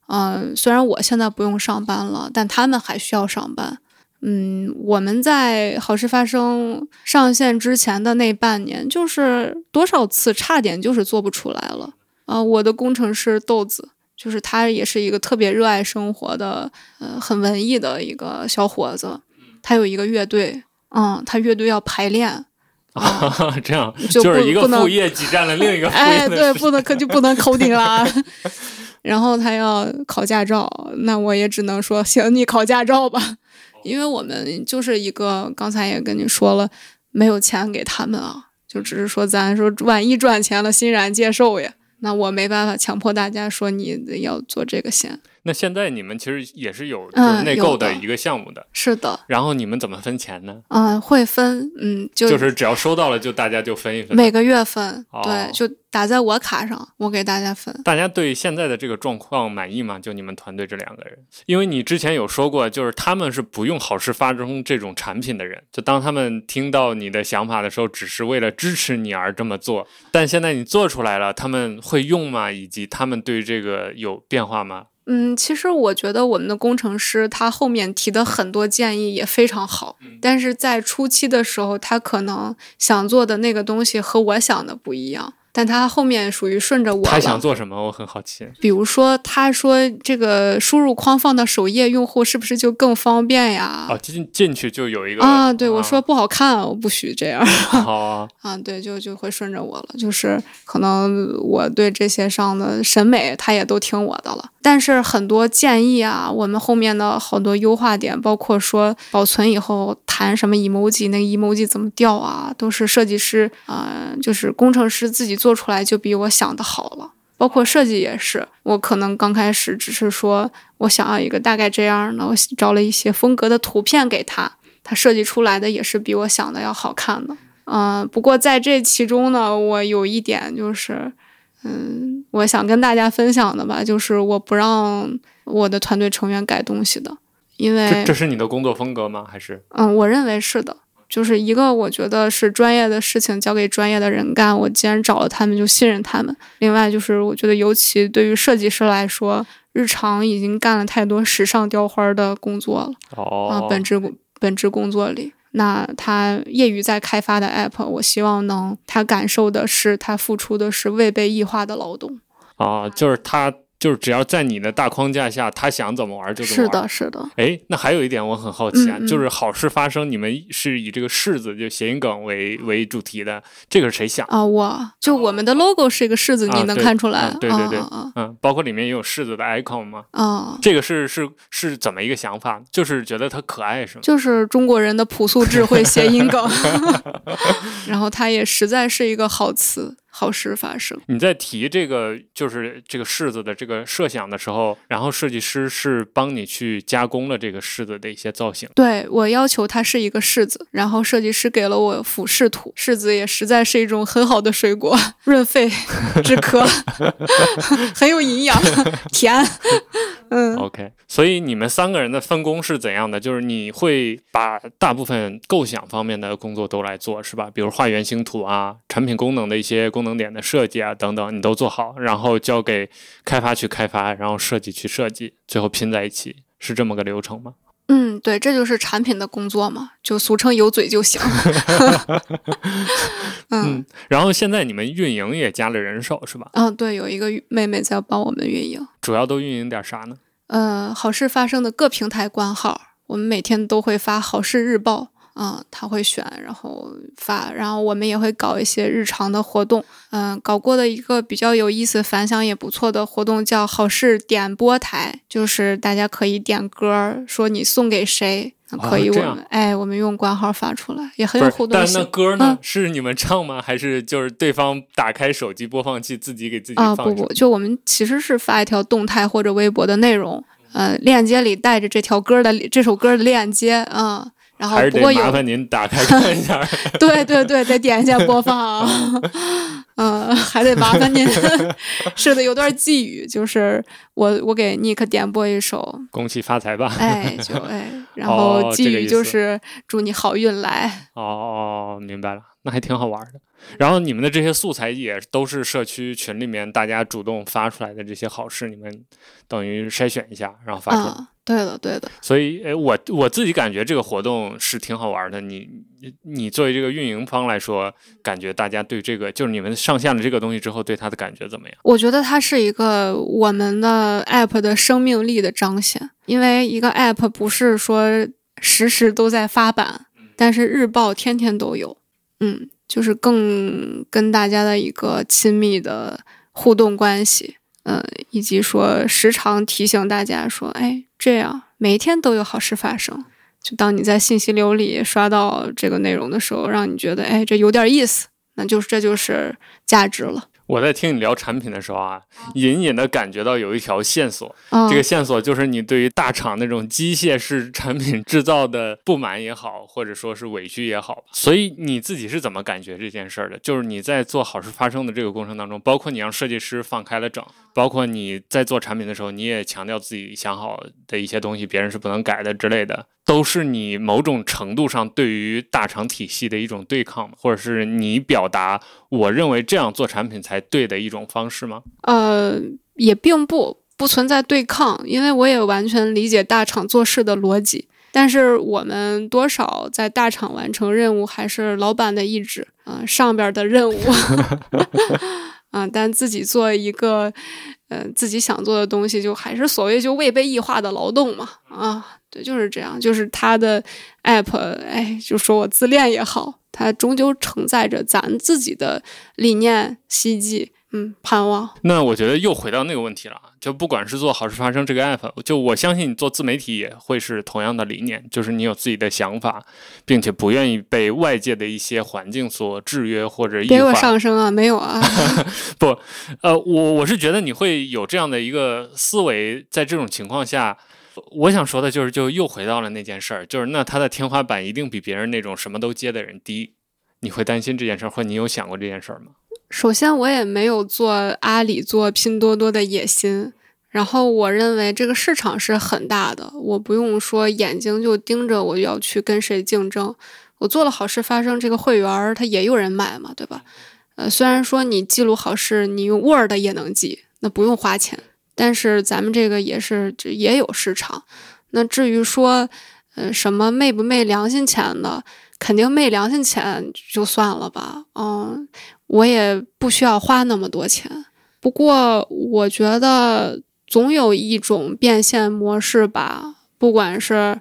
嗯、虽然我现在不用上班了，但他们还需要上班。嗯，我们在好事发生上线之前的那半年，就是多少次差点就是做不出来了。啊、我的工程师豆子，就是他也是一个特别热爱生活的，呃，很文艺的一个小伙子。他有一个乐队，嗯，他乐队要排练，啊，这样就就是一个副业挤占了另一个副哎，对，不能可 就不能抠顶了。然后他要考驾照，那我也只能说行，你考驾照吧，因为我们就是一个刚才也跟你说了，没有钱给他们啊，就只是说咱说万一赚钱了，欣然接受呀。那我没办法强迫大家说你要做这个线。那现在你们其实也是有就嗯是内购的一个项目的，是的，然后你们怎么分钱呢？嗯，会分，嗯，就就是只要收到了，就大家就分一分。每个月分，哦对，就打在我卡上，我给大家分。大家对现在的这个状况满意吗？就你们团队这两个人，因为你之前有说过，就是他们是不用好事发生这种产品的人，就当他们听到你的想法的时候，只是为了支持你而这么做。但现在你做出来了，他们会用吗？以及他们对这个有变化吗？嗯，其实我觉得我们的工程师他后面提的很多建议也非常好，但是在初期的时候，他可能想做的那个东西和我想的不一样，但他后面属于顺着我他想。做什么？我很好奇。比如说，他说这个输入框放到首页，用户是不是就更方便呀？哦，进进去就有一个啊，对我说不好看，我不许这样。好啊，啊，对，就就会顺着我了，就是可能我对这些上的审美，他也都听我的了。但是很多建议啊，我们后面的好多优化点，包括说保存以后谈什么 emoji，那个 emoji 怎么调啊，都是设计师啊、呃就是工程师自己做出来就比我想的好了。包括设计也是，我可能刚开始只是说我想要一个大概这样的，我找了一些风格的图片给他，他设计出来的也是比我想的要好看的。嗯，不过在这其中呢，我有一点就是，嗯，我想跟大家分享的吧，就是我不让我的团队成员改东西的，因为这这是你的工作风格吗？还是嗯，我认为是的。就是一个，我觉得是专业的事情交给专业的人干。我既然找了他们，就信任他们。另外，就是我觉得，尤其对于设计师来说，日常已经干了太多时尚雕花的工作了。哦啊，本职工本职工作里，那他业余在开发的 app，我希望能他感受的是他付出的是未被异化的劳动。啊，就是他就是只要在你的大框架下，他想怎么玩就怎么玩。是的，是的，哎，那还有一点我很好奇啊，嗯嗯就是好事发生，你们是以这个柿子就谐音梗为为主题的，这个是谁想？啊，我就我们的 logo 是一个柿子，啊你能看出来？啊对对对嗯，包括里面也有柿子的 icon 吗？啊啊！这个是是是怎么一个想法？就是觉得它可爱是吗？就是中国人的朴素智慧谐音梗，然后它也实在是一个好词，好事发生。你在提这个就是这个柿子的这个设想的时候，然后设计师是帮你去加工了这个柿子的一些造型。对我要求它是一个柿子，然后设计师给了我俯视图。柿子也实在是一种很好的水果，润肺 止咳，很有营养，甜。嗯，OK，所以你们三个人的分工是怎样的？就是你会把大部分构想方面的工作都来做，是吧？比如画原型图啊，产品功能的一些功功能点的设计啊等等，你都做好，然后交给开发去开发，然后设计去设计，最后拼在一起，是这么个流程吗？嗯，对，这就是产品的工作嘛，就俗称有嘴就行。嗯，然后现在你们运营也加了人手是吧？嗯，对，有一个妹妹在帮我们运营。主要都运营点啥呢？呃，好事发生的各平台官号，我们每天都会发好事日报。嗯，他会选，然后发，然后我们也会搞一些日常的活动。嗯，搞过的一个比较有意思、反响也不错的活动叫“好事点播台”，就是大家可以点歌，说你送给谁，可以我们哎，我们用官号发出来，也很有互动性。但那歌呢？是你们唱吗？还是就是对方打开手机播放器自己给自己放？啊不不，就我们其实是发一条动态或者微博的内容，呃，链接里带着这条歌的这首歌的链接，嗯。然后不过麻烦您打开看一下。对对对，得点一下播放。嗯，还得麻烦您。是的，有段寄语，就是我我给 Nick 点播一首“恭喜发财吧”。哎，就哎，然后寄语就是祝你好运来。哦，明白了，那还挺好玩的。然后你们的这些素材也都是社区群里面大家主动发出来的这些好事，你们等于筛选一下，然后发出来。对的，对的。所以，哎，我我自己感觉这个活动是挺好玩的。你你作为这个运营方来说，感觉大家对这个就是你们上线了这个东西之后，对它的感觉怎么样？我觉得它是一个我们的 app 的生命力的彰显。因为一个 app 不是说时时都在发版，但是日报天天都有。嗯。就是更跟大家的一个亲密的互动关系，嗯，以及说时常提醒大家说，哎，这样每一天都有好事发生。就当你在信息流里刷到这个内容的时候，让你觉得，哎，这有点意思，那就是这就是价值了。我在听你聊产品的时候啊，隐隐的感觉到有一条线索，这个线索就是你对于大厂那种机械式产品制造的不满也好，或者说是委屈也好。所以你自己是怎么感觉这件事儿的？就是你在做好事发生的这个过程当中，包括你让设计师放开了整，包括你在做产品的时候，你也强调自己想好的一些东西，别人是不能改的之类的。都是你某种程度上对于大厂体系的一种对抗或者是你表达我认为这样做产品才对的一种方式吗？呃，也并不不存在对抗，因为我也完全理解大厂做事的逻辑。但是我们多少在大厂完成任务还是老板的意志啊，上边的任务 啊，但自己做一个呃自己想做的东西，就还是所谓就未被异化的劳动嘛啊。对，就是这样，就是它的 app，哎，就说我自恋也好，它终究承载着咱自己的理念、希冀，嗯，盼望。那我觉得又回到那个问题了，就不管是做好事发生这个 app，就我相信你做自媒体也会是同样的理念，就是你有自己的想法，并且不愿意被外界的一些环境所制约或者给我上升啊，没有啊。不，呃，我我是觉得你会有这样的一个思维，在这种情况下。我想说的就是，就又回到了那件事儿，就是那他的天花板一定比别人那种什么都接的人低。你会担心这件事儿，或你有想过这件事儿吗？首先，我也没有做阿里、做拼多多的野心。然后，我认为这个市场是很大的，我不用说眼睛就盯着我要去跟谁竞争。我做了好事发生这个会员，他也有人买嘛，对吧？呃，虽然说你记录好事，你用 Word 也能记，那不用花钱。但是咱们这个也是也有市场，那至于说，呃，什么昧不昧良心钱的，肯定昧良心钱就算了吧，嗯，我也不需要花那么多钱。不过我觉得总有一种变现模式吧，不管是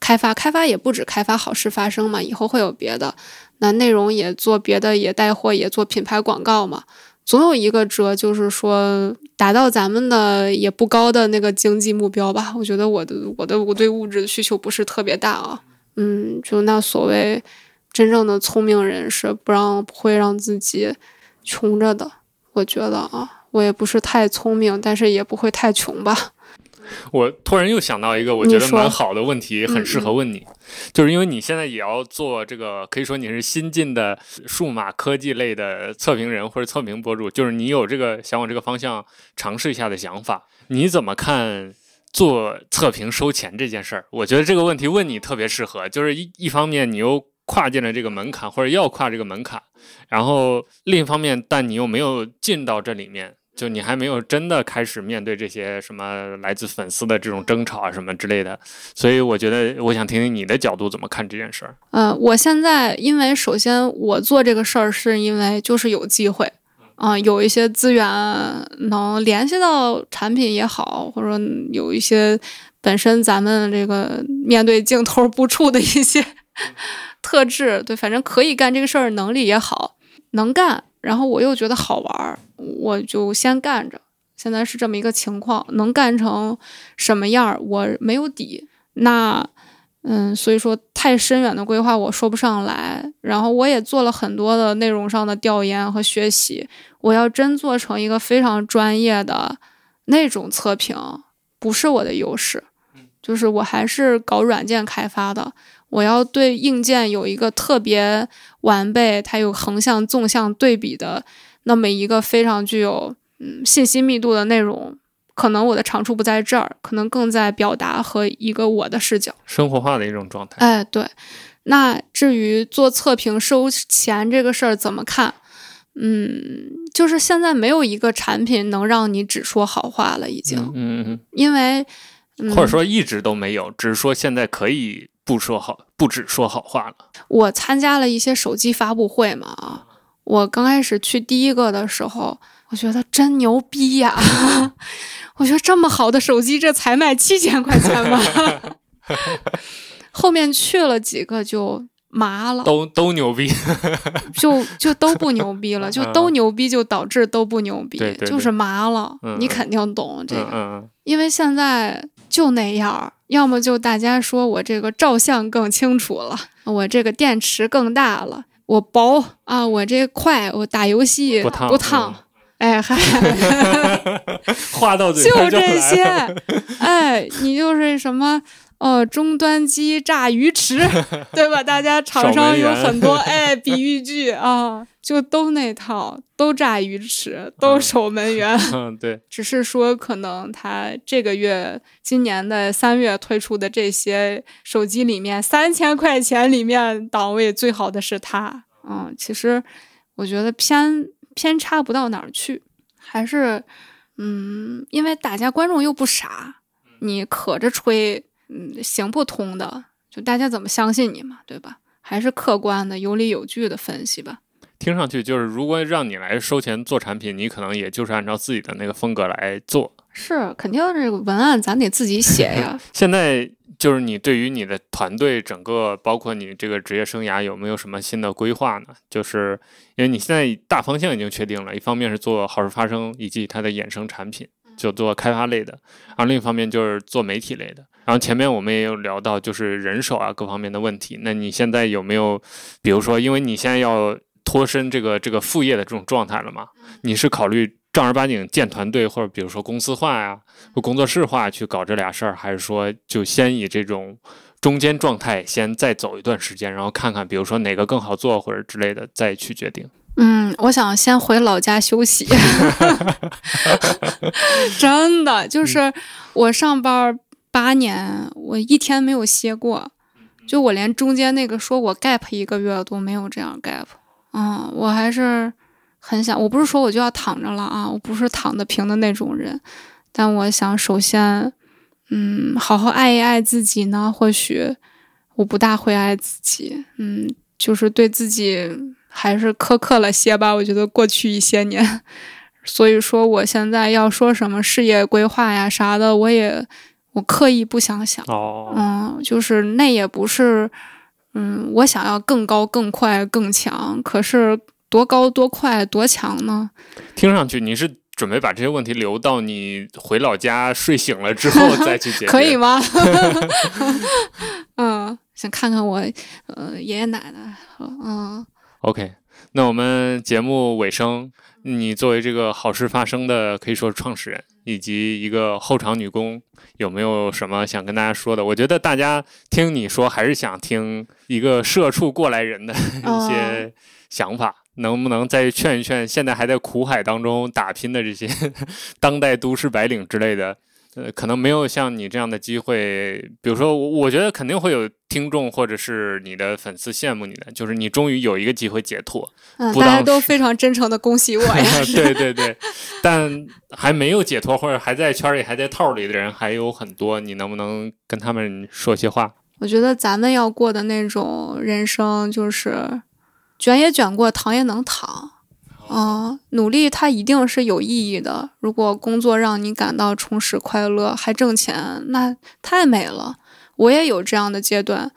开发，开发也不止开发好事发生嘛，以后会有别的，那内容也做别的，也带货，也做品牌广告嘛。总有一个折，就是说达到咱们的也不高的那个经济目标吧。我觉得我的我的我对物质的需求不是特别大啊。嗯，就那所谓真正的聪明人是不让不会让自己穷着的。我觉得啊，我也不是太聪明，但是也不会太穷吧。我突然又想到一个我觉得蛮好的问题，很适合问你，就是因为你现在也要做这个，可以说你是新进的数码科技类的测评人或者测评博主，就是你有这个想往这个方向尝试一下的想法，你怎么看做测评收钱这件事儿？我觉得这个问题问你特别适合，就是一一方面你又跨进了这个门槛，或者要跨这个门槛，然后另一方面，但你又没有进到这里面。就你还没有真的开始面对这些什么来自粉丝的这种争吵啊什么之类的，所以我觉得我想听听你的角度怎么看这件事儿。呃，我现在因为首先我做这个事儿是因为就是有机会，啊，有一些资源能联系到产品也好，或者说有一些本身咱们这个面对镜头不怵的一些 特质，对，反正可以干这个事儿能力也好，能干。然后我又觉得好玩儿，我就先干着。现在是这么一个情况，能干成什么样儿，我没有底。那，嗯，所以说太深远的规划我说不上来。然后我也做了很多的内容上的调研和学习。我要真做成一个非常专业的那种测评，不是我的优势。就是我还是搞软件开发的。我要对硬件有一个特别完备，它有横向、纵向对比的那么一个非常具有嗯信息密度的内容，可能我的长处不在这儿，可能更在表达和一个我的视角，生活化的一种状态。哎，对。那至于做测评收钱这个事儿怎么看？嗯，就是现在没有一个产品能让你只说好话了，已经。嗯嗯。因为或者说一直都没有，只是说现在可以。不说好，不止说好话了。我参加了一些手机发布会嘛啊，我刚开始去第一个的时候，我觉得真牛逼呀！我觉得这么好的手机，这才卖七千块钱吗？后面去了几个就麻了，都都牛逼，就就都不牛逼了，就都牛逼就导致都不牛逼，就是麻了。你肯定懂这个，因为现在就那样。要么就大家说我这个照相更清楚了，我这个电池更大了，我薄啊，我这快，我打游戏不烫不烫，哎嗨，话到嘴就这些，哎，你就是什么？哦，终端机炸鱼池，对吧？大家 厂商有很多 哎比喻句啊，就都那套，都炸鱼池，都守门员。嗯，对。只是说，可能他这个月、今年的三月推出的这些手机里面，三千块钱里面档位最好的是它。嗯，其实我觉得偏偏差不到哪儿去，还是嗯，因为大家观众又不傻，你可着吹。嗯，行不通的，就大家怎么相信你嘛，对吧？还是客观的、有理有据的分析吧。听上去就是，如果让你来收钱做产品，你可能也就是按照自己的那个风格来做。是，肯定这个文案咱得自己写呀。现在就是你对于你的团队整个，包括你这个职业生涯，有没有什么新的规划呢？就是因为你现在大方向已经确定了，一方面是做好事发生以及它的衍生产品，就做开发类的；然后另一方面就是做媒体类的。然后前面我们也有聊到，就是人手啊各方面的问题。那你现在有没有，比如说，因为你现在要脱身这个这个副业的这种状态了嘛？你是考虑正儿八经建团队，或者比如说公司化呀、或工作室化去搞这俩事儿，还是说就先以这种中间状态先再走一段时间，然后看看比如说哪个更好做或者之类的再去决定？嗯，我想先回老家休息。真的，就是我上班。八年，我一天没有歇过，就我连中间那个说我 gap 一个月都没有这样 gap。嗯，我还是很想，我不是说我就要躺着了啊，我不是躺得平的那种人，但我想首先，嗯，好好爱一爱自己呢。或许我不大会爱自己，嗯，就是对自己还是苛刻了些吧。我觉得过去一些年，所以说我现在要说什么事业规划呀啥的，我也。我刻意不想想，嗯，就是那也不是，嗯，我想要更高、更快、更强，可是多高、多快、多强呢？听上去你是准备把这些问题留到你回老家睡醒了之后再去解决，可以吗？嗯，想看看我，呃，爷爷奶奶，嗯。OK，那我们节目尾声，你作为这个好事发生的可以说是创始人。以及一个后场女工，有没有什么想跟大家说的？我觉得大家听你说，还是想听一个社畜过来人的 一些想法，能不能再劝一劝现在还在苦海当中打拼的这些 当代都市白领之类的？呃，可能没有像你这样的机会。比如说，我我觉得肯定会有听众或者是你的粉丝羡慕你的，就是你终于有一个机会解脱。嗯，大家都非常真诚的恭喜我呀。对对对，但还没有解脱或者还在圈里还在套里的人还有很多，你能不能跟他们说些话？我觉得咱们要过的那种人生，就是卷也卷过，躺也能躺。嗯，努力它一定是有意义的。如果工作让你感到充实、快乐，还挣钱，那太美了。我也有这样的阶段，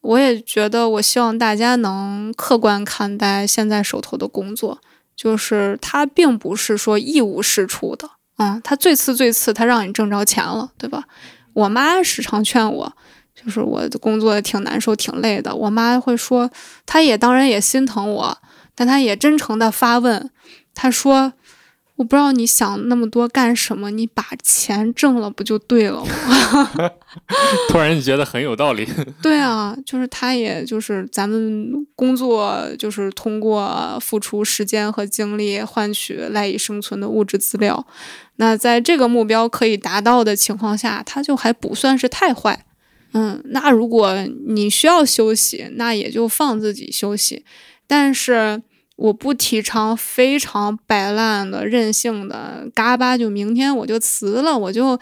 我也觉得，我希望大家能客观看待现在手头的工作，就是它并不是说一无是处的。嗯，它最次最次，它让你挣着钱了，对吧？我妈时常劝我，就是我的工作挺难受、挺累的。我妈会说，她也当然也心疼我，但他也真诚的发问，他说：“我不知道你想那么多干什么？你把钱挣了不就对了吗 突然就觉得很有道理。”对啊，就是他，也就是咱们工作，就是通过付出时间和精力换取赖以生存的物质资料。那在这个目标可以达到的情况下，他就还不算是太坏。嗯，那如果你需要休息，那也就放自己休息。但是我不提倡非常摆烂的、任性的，嘎巴就明天我就辞了，我就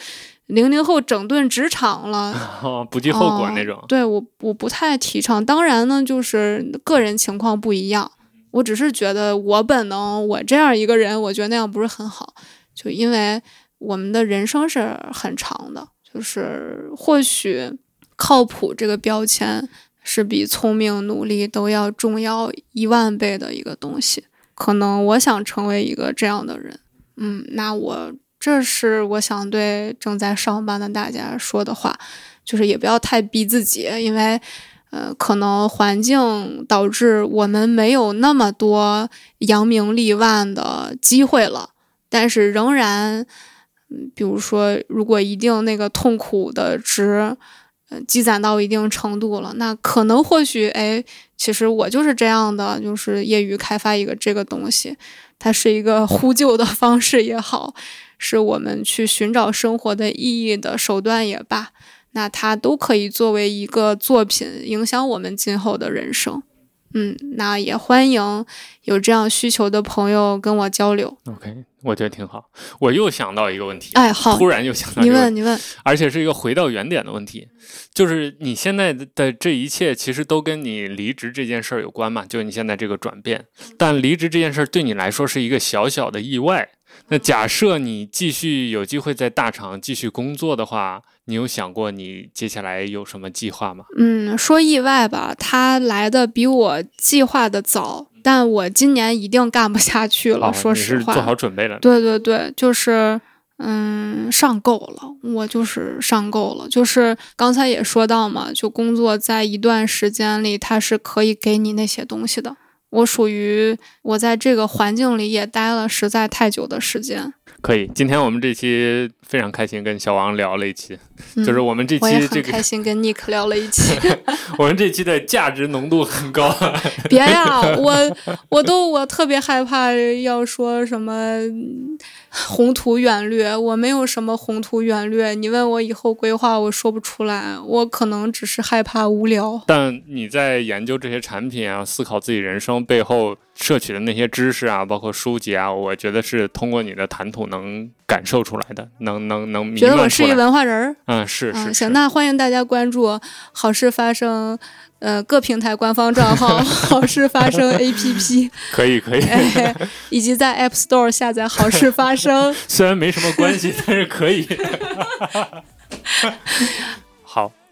零零后整顿职场了。哦，不计后果那种。对我，我不太提倡。当然呢，就是个人情况不一样。我只是觉得我本能，我这样一个人，我觉得那样不是很好。就因为我们的人生是很长的，就是或许靠谱这个标签是比聪明、努力都要重要一万倍的一个东西。可能我想成为一个这样的人，嗯，那我这是我想对正在上班的大家说的话，就是也不要太逼自己，因为。呃，可能环境导致我们没有那么多扬名立万的机会了，但是仍然，嗯，比如说，如果一定那个痛苦的值，积攒到一定程度了，那可能或许，哎，其实我就是这样的，就是业余开发一个这个东西，它是一个呼救的方式也好，是我们去寻找生活的意义的手段也罢。那它都可以作为一个作品，影响我们今后的人生。嗯，那也欢迎有这样需求的朋友跟我交流。OK，我觉得挺好。我又想到一个问题，哎，好，突然又想到你一个问问，你问，而且是一个回到原点的问题，就是你现在的这一切其实都跟你离职这件事儿有关嘛？就你现在这个转变，但离职这件事儿对你来说是一个小小的意外。那假设你继续有机会在大厂继续工作的话，你有想过你接下来有什么计划吗？嗯，说意外吧，他来的比我计划的早，但我今年一定干不下去了。哦说实话，做好准备了。对对对，就是嗯，上够了，我就是上够了。就是刚才也说到嘛，就工作在一段时间里，它是可以给你那些东西的。我属于我在这个环境里也待了实在太久的时间，可以，今天我们这期非常开心，跟小王聊了一期，嗯、就是我们这期这个开心跟 Nick 聊了一期。我们这期的价值浓度很高。别呀，我我都我特别害怕要说什么嗯宏图远略，我没有什么宏图远略。你问我以后规划，我说不出来，我可能只是害怕无聊。但你在研究这些产品啊，思考自己人生背后摄取的那些知识啊，包括书籍啊，我觉得是通过你的谈吐能感受出来的，能能能弥觉得我。是一文化人儿。嗯，是是嗯，行，那欢迎大家关注“好事发生”呃各平台官方账号“好事发生 ”APP，可以可以，哎，以及在 App Store 下载“好事发生 虽然没什么关系，但是可以。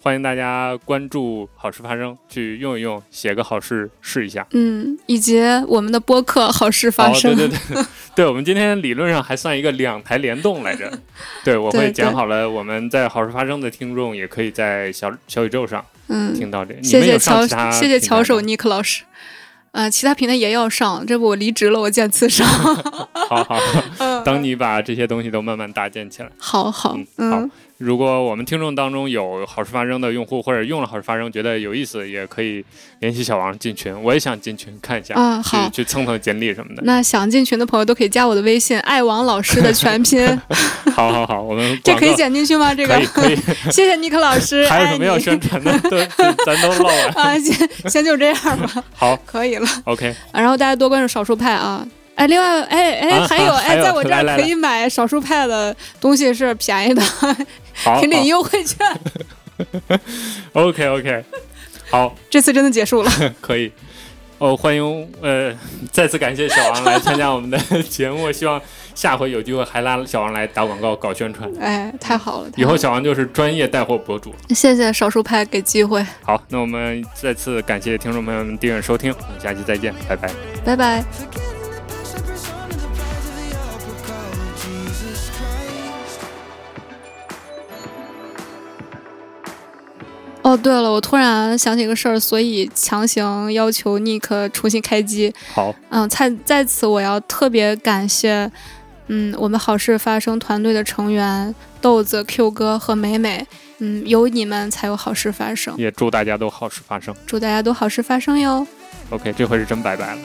好，欢迎大家关注“好事发生”，去用一用，写个好事试一下”。。嗯，以及我们的播客“好事发生”哦、对对对，对 我们今天理论上还算一个两台联动来着。对，我会讲好了，我们在好事发生的听众也可以在小小宇宙上嗯，听到这。你谢谢们有上巧其他谢谢乔手尼克老师。呃，其他平台也要上，这不我离职了，我见次上。好 好，嗯等你把这些东西都慢慢搭建起来。好好嗯，好嗯，如果我们听众当中有好事发生的用户，或者用了好事发生觉得有意思，也可以联系小王进群。我也想进群看一下，啊好去去蹭蹭简历什么的。那想进群的朋友都可以加我的微信，爱王老师的全拼。好好好，我们 这可以剪进去吗？这个可以可以，谢谢尼克老师，还有什么要宣传的？都咱都唠完。啊？先先就这样吧，好可以了。，OK，然后大家多关注少数派啊。哎，另外，哎哎，啊还有哎，在我这儿可以买少数派的东西是便宜的，好领优惠券。OK OK，好，这次真的结束了，可以。哦，欢迎呃，再次感谢小王来 参加我们的节目，希望下回有机会还拉小王来打广告、搞宣传。哎，太好了。太以后小王就是专业带货博主。谢谢少数派给机会，好，那我们再次感谢听众朋友们订阅收听，我们下期再见，拜拜。拜拜。哦，对了，我突然想起个事儿，所以强行要求 Nick 重新开机。好，嗯，在在此我要特别感谢，嗯，我们好事发生团队的成员豆子、Q 哥和美美，嗯，有你们才有好事发生，也祝大家都好事发生。祝大家都好事发生哟。OK，这回是真拜拜了。